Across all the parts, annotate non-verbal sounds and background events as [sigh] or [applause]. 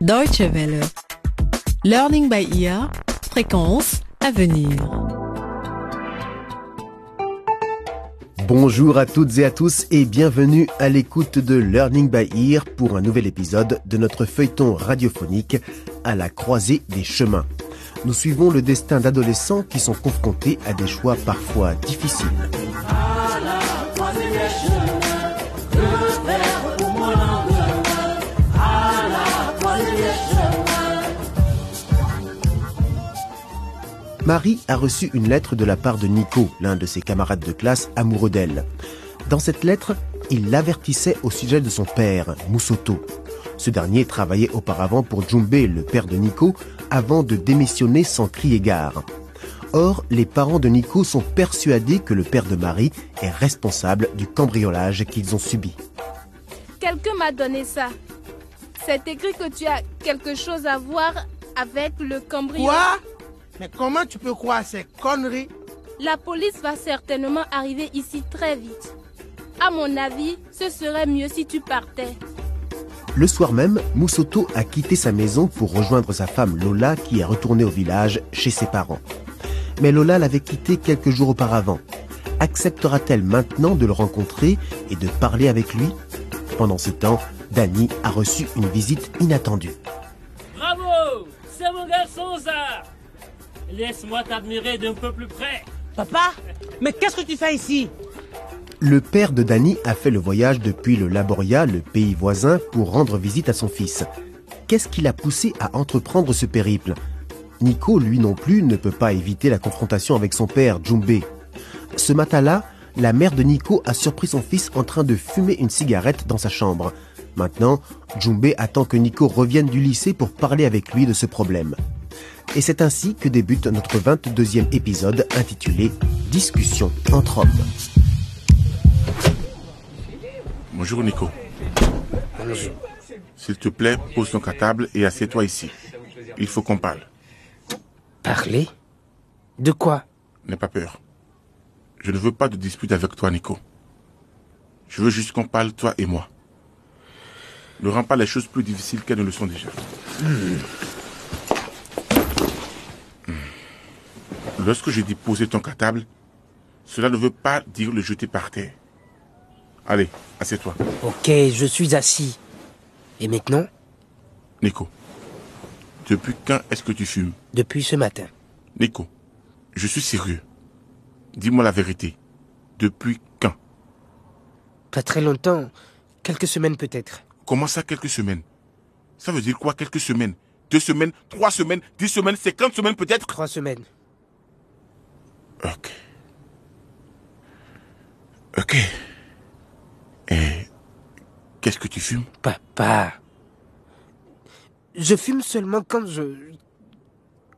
Deutsche Welle. Learning by ear. Fréquence à venir. Bonjour à toutes et à tous et bienvenue à l'écoute de Learning by Ear pour un nouvel épisode de notre feuilleton radiophonique à la croisée des chemins. Nous suivons le destin d'adolescents qui sont confrontés à des choix parfois difficiles. Marie a reçu une lettre de la part de Nico, l'un de ses camarades de classe amoureux d'elle. Dans cette lettre, il l'avertissait au sujet de son père, Moussoto. Ce dernier travaillait auparavant pour Jumbe, le père de Nico, avant de démissionner sans crier gare. Or, les parents de Nico sont persuadés que le père de Marie est responsable du cambriolage qu'ils ont subi. Quelqu'un m'a donné ça. C'est écrit que tu as quelque chose à voir avec le cambriolage. Quoi? Mais comment tu peux croire ces conneries? La police va certainement arriver ici très vite. À mon avis, ce serait mieux si tu partais. Le soir même, Moussoto a quitté sa maison pour rejoindre sa femme Lola qui est retournée au village chez ses parents. Mais Lola l'avait quitté quelques jours auparavant. Acceptera-t-elle maintenant de le rencontrer et de parler avec lui? Pendant ce temps, Danny a reçu une visite inattendue. Bravo C'est mon garçon ça Laisse-moi t'admirer d'un peu plus près. Papa Mais qu'est-ce que tu fais ici? Le père de Danny a fait le voyage depuis le Laboria, le pays voisin, pour rendre visite à son fils. Qu'est-ce qui l'a poussé à entreprendre ce périple? Nico, lui non plus, ne peut pas éviter la confrontation avec son père, Jumbe. Ce matin-là, la mère de Nico a surpris son fils en train de fumer une cigarette dans sa chambre. Maintenant, Jumbe attend que Nico revienne du lycée pour parler avec lui de ce problème. Et c'est ainsi que débute notre 22e épisode intitulé Discussion entre hommes. Bonjour Nico. S'il te plaît, pose ton à table et assieds-toi ici. Il faut qu'on parle. Parler? De quoi? N'aie pas peur. Je ne veux pas de dispute avec toi, Nico. Je veux juste qu'on parle, toi et moi. Ne rends pas les choses plus difficiles qu'elles ne le sont déjà. Hmm. Lorsque je dis poser ton à table, cela ne veut pas dire le jeter par terre. Allez, assieds-toi. Ok, je suis assis. Et maintenant? Nico, depuis quand est-ce que tu fumes? Depuis ce matin. Nico, je suis sérieux. Dis-moi la vérité. Depuis quand? Pas très longtemps. Quelques semaines peut-être. Comment ça, quelques semaines? Ça veut dire quoi, quelques semaines? Deux semaines? Trois semaines? Dix semaines? Cinquante semaines peut-être? Trois semaines. Ok. Ok. Et qu'est-ce que tu fumes? Papa. Je fume seulement quand je...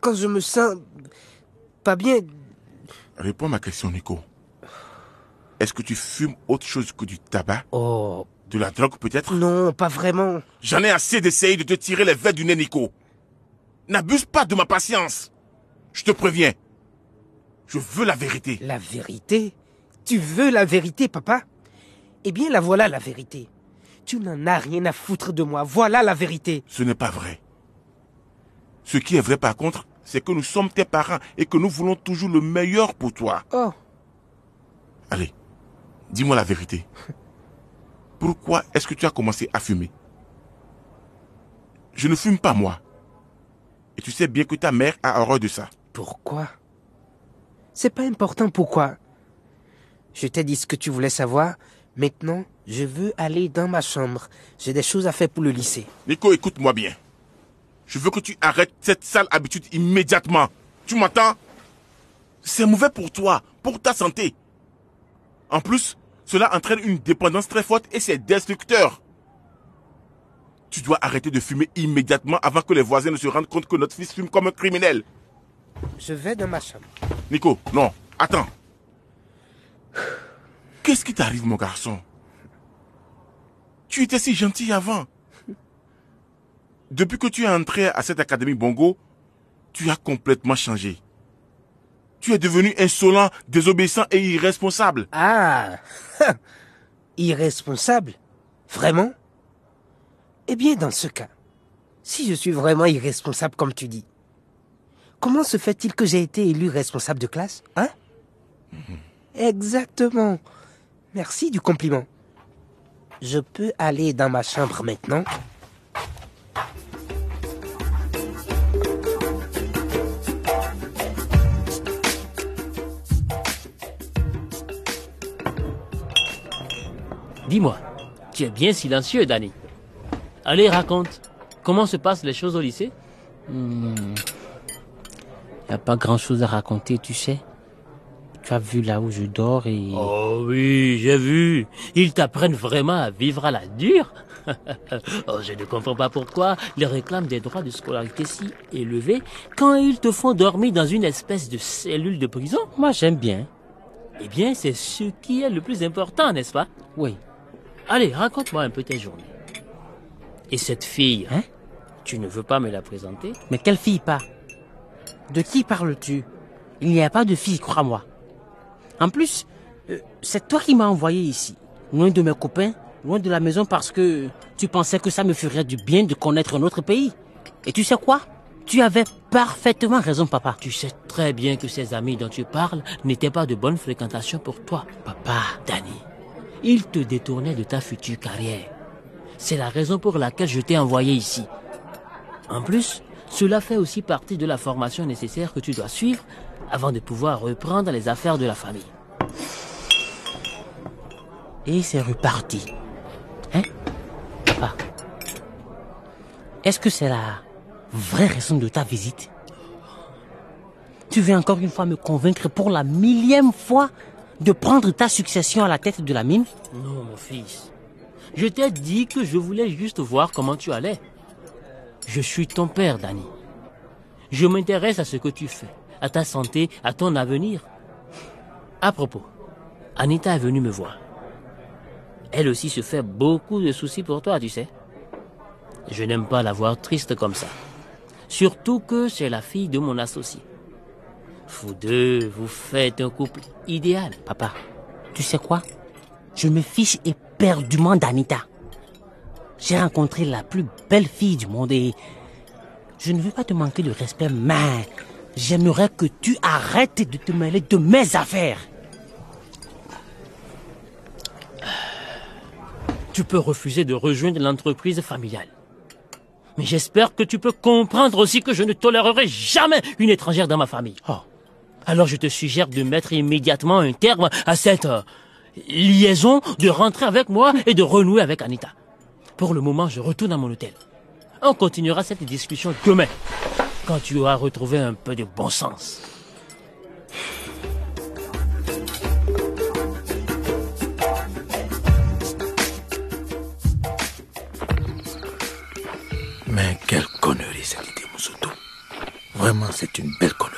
Quand je me sens... Pas bien. Réponds à ma question, Nico. Est-ce que tu fumes autre chose que du tabac? Oh. De la drogue peut-être? Non, pas vraiment. J'en ai assez d'essayer de te tirer les verres du nez, Nico. N'abuse pas de ma patience. Je te préviens. Je veux la vérité. La vérité? Tu veux la vérité, papa? Eh bien, la voilà la vérité. Tu n'en as rien à foutre de moi. Voilà la vérité. Ce n'est pas vrai. Ce qui est vrai par contre, c'est que nous sommes tes parents et que nous voulons toujours le meilleur pour toi. Oh. Allez, dis-moi la vérité. [laughs] Pourquoi est-ce que tu as commencé à fumer? Je ne fume pas moi. Et tu sais bien que ta mère a horreur de ça. Pourquoi? C'est pas important pourquoi. Je t'ai dit ce que tu voulais savoir. Maintenant, je veux aller dans ma chambre. J'ai des choses à faire pour le lycée. Nico, écoute-moi bien. Je veux que tu arrêtes cette sale habitude immédiatement. Tu m'entends? C'est mauvais pour toi, pour ta santé. En plus, cela entraîne une dépendance très forte et c'est destructeur. Tu dois arrêter de fumer immédiatement avant que les voisins ne se rendent compte que notre fils fume comme un criminel. Je vais dans ma chambre. Nico, non, attends. Qu'est-ce qui t'arrive, mon garçon? Tu étais si gentil avant. Depuis que tu es entré à cette académie Bongo, tu as complètement changé. Tu es devenu insolent, désobéissant et irresponsable. Ah [laughs] Irresponsable? Vraiment? Eh bien, dans ce cas, Si je suis vraiment irresponsable comme tu dis, comment se fait-il que j'ai été élu responsable de classe Hein? Exactement. Merci du compliment. Je peux aller dans ma chambre maintenant? Dis-moi, tu es bien silencieux, Danny. Allez, raconte. Comment se passent les choses au lycée? Il n'y a pas grand-chose à raconter, tu sais. Tu as vu là où je dors et... Oh oui, j'ai vu. Ils t'apprennent vraiment à vivre à la dure. [laughs] oh, je ne comprends pas pourquoi ils réclament des droits de scolarité si élevés quand ils te font dormir dans une espèce de cellule de prison. Moi, j'aime bien. Eh bien, c'est ce qui est le plus important, n'est-ce pas? Oui. Allez, raconte-moi un peu tes journées. Et cette fille, Hein? tu ne veux pas me la présenter? Mais quelle fille pas? De qui parles-tu? Il n'y a pas de fille, crois-moi. En plus, euh, c'est toi qui m'as envoyé ici, loin de mes copains, loin de la maison parce que tu pensais que ça me ferait du bien de connaître un autre pays. Et tu sais quoi? Tu avais parfaitement raison, papa. Tu sais très bien que ces amis dont tu parles n'étaient pas de bonne fréquentation pour toi. Papa, Danny, ils te détournaient de ta future carrière. C'est la raison pour laquelle je t'ai envoyé ici. En plus, cela fait aussi partie de la formation nécessaire que tu dois suivre avant de pouvoir reprendre les affaires de la famille. et c'est reparti. Hein? Papa, est-ce que c'est la vraie raison de ta visite? Tu veux encore une fois me convaincre pour la millième fois de prendre ta succession à la tête de la mine? Non, mon fils. Je t'ai dit que je voulais juste voir comment tu allais. Je suis ton père, Danny. Je m'intéresse à ce que tu fais, à ta santé, à ton avenir. À propos, Anita est venue me voir. Elle aussi se fait beaucoup de soucis pour toi, tu sais. Je n'aime pas la voir triste comme ça. Surtout que c'est la fille de mon associé. Vous deux, vous faites un couple idéal. Papa, tu sais quoi? Je me fiche éperdument d'Anita. J'ai rencontré la plus belle fille du monde et je ne veux pas te manquer de respect, mais j'aimerais que tu arrêtes de te mêler de mes affaires. Tu peux refuser de rejoindre l'entreprise familiale. Mais j'espère que tu peux comprendre aussi que je ne tolérerai jamais une étrangère dans ma famille. Oh. Alors je te suggère de mettre immédiatement un terme à cette euh, liaison, de rentrer avec moi et de renouer avec Anita. Pour le moment, je retourne à mon hôtel. On continuera cette discussion demain, quand tu auras retrouvé un peu de bon sens. Mais quelle connerie cette idée, Moussoto. Vraiment, c'est une belle connerie.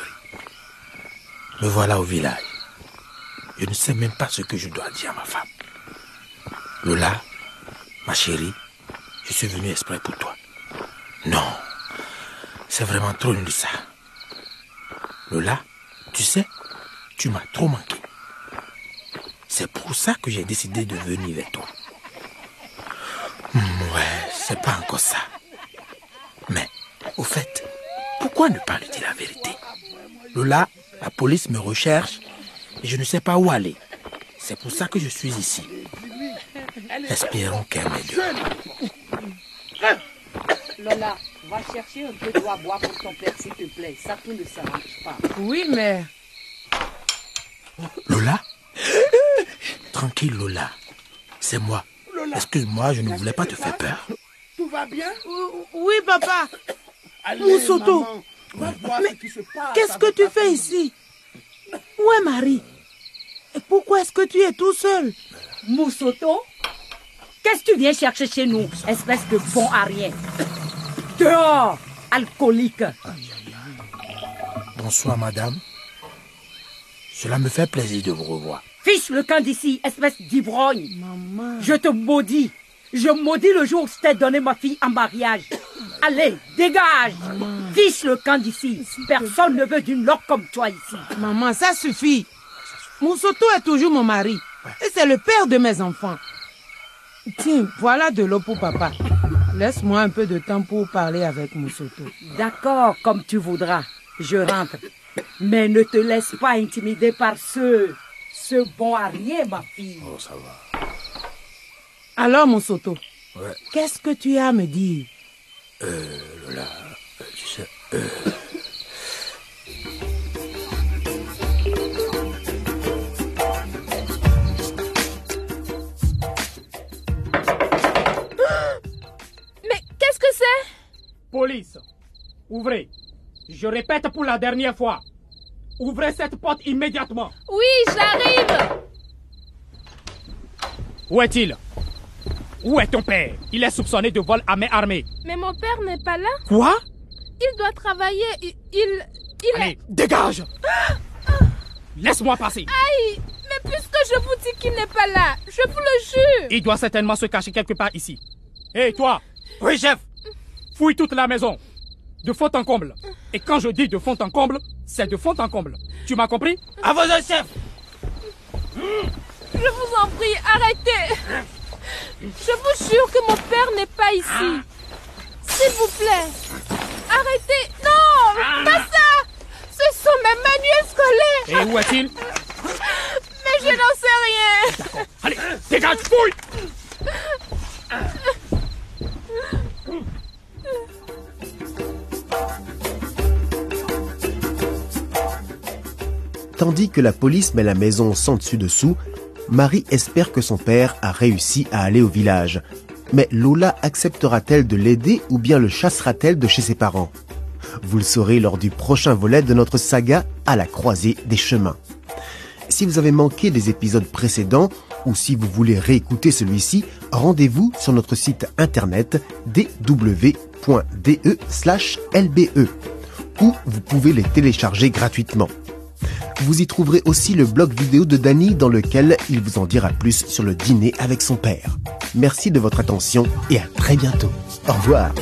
Me voilà au village. Je ne sais même pas ce que je dois dire à ma femme. Lola, ma chérie, je suis venu exprès pour toi. Non, c'est vraiment trop de ça. Lola, tu sais, tu m'as trop manqué. C'est pour ça que j'ai décidé de venir vers toi. Ouais, c'est pas encore ça. Mais, au fait, pourquoi ne pas lui dire la vérité? Lola, la police me recherche et je ne sais pas où aller. C'est pour ça que je suis ici. Espérons qu'elle m'aide. Lola, va chercher un peu d'eau à boire pour ton père, s'il te plaît. Ça, tout ne s'arrange pas. Oui, mais Lola Tranquille, Lola. C'est moi. Excuse-moi, je ne voulais pas te faire peur. tout va bien? Oui, papa. Moussoto. maman, va voir Mais ce qui se passe Qu'est-ce que tu fais ici? Où est Marie? Et pourquoi est-ce que tu es tout seul? Moussoto, qu'est-ce que tu viens chercher chez nous, espèce de bon à rien? Dehors, alcoolique. Bonsoir, madame. Cela me fait plaisir de vous revoir. Fiche le camp d'ici, espèce d'ivrogne. Maman. Je te maudis. Je maudis le jour où je t'ai donné ma fille en mariage. Allez, dégage. Fiche le camp d'ici. Personne ne veut d'une loque comme toi ici. Maman, ça suffit. Moussoto est toujours mon mari. Et c'est le père de mes enfants. Tiens, voilà de l'eau pour papa. Laisse-moi un peu de temps pour parler avec Moussoto. D'accord, comme tu voudras. Je rentre. Mais ne te laisse pas intimider par ce... ce bon à rien, ma fille. Oh, ça va. Alors, Moussoto, Ouais. qu'est-ce que tu as à me dire? Euh, Lola, euh, tu sais, euh, Police, ouvrez. Je répète pour la dernière fois. Ouvrez cette porte immédiatement. Oui, j'arrive. Où est-il? Où est ton père? Il est soupçonné de vol à main armée. Mais mon père n'est pas là. Quoi? Il doit travailler. Il. Il, il Allez, dégage Laisse-moi passer. Aïe Mais puisque je vous dis qu'il n'est pas là, je vous le jure. Il doit certainement se cacher quelque part ici. Hé, toi Oui, chef Fouille toute la maison. De fond en comble. Et quand je dis de fond en comble, c'est de fond en comble. Tu m'as compris? À vos ordres, chef Je vous en prie, arrêtez. Je vous jure que mon père n'est pas ici. S'il vous plaît. Arrêtez. Non Pas ça Ce sont mes manuels scolaires. Et où est-il? Mais je n'en sais rien. Allez, dégage, fouille Tandis que la police met la maison sans dessus-dessous, Marie espère que son père a réussi à aller au village. Mais Lola acceptera-t-elle de l'aider ou bien le chassera-t-elle de chez ses parents? Vous le saurez lors du prochain volet de notre saga à la croisée des chemins. Si vous avez manqué des épisodes précédents ou si vous voulez réécouter celui-ci, rendez-vous sur notre site internet dw.de/lbe où vous pouvez les télécharger gratuitement. Vous y trouverez aussi le blog vidéo de Danny dans lequel il vous en dira plus sur le dîner avec son père. Merci de votre attention et à très bientôt. Au revoir.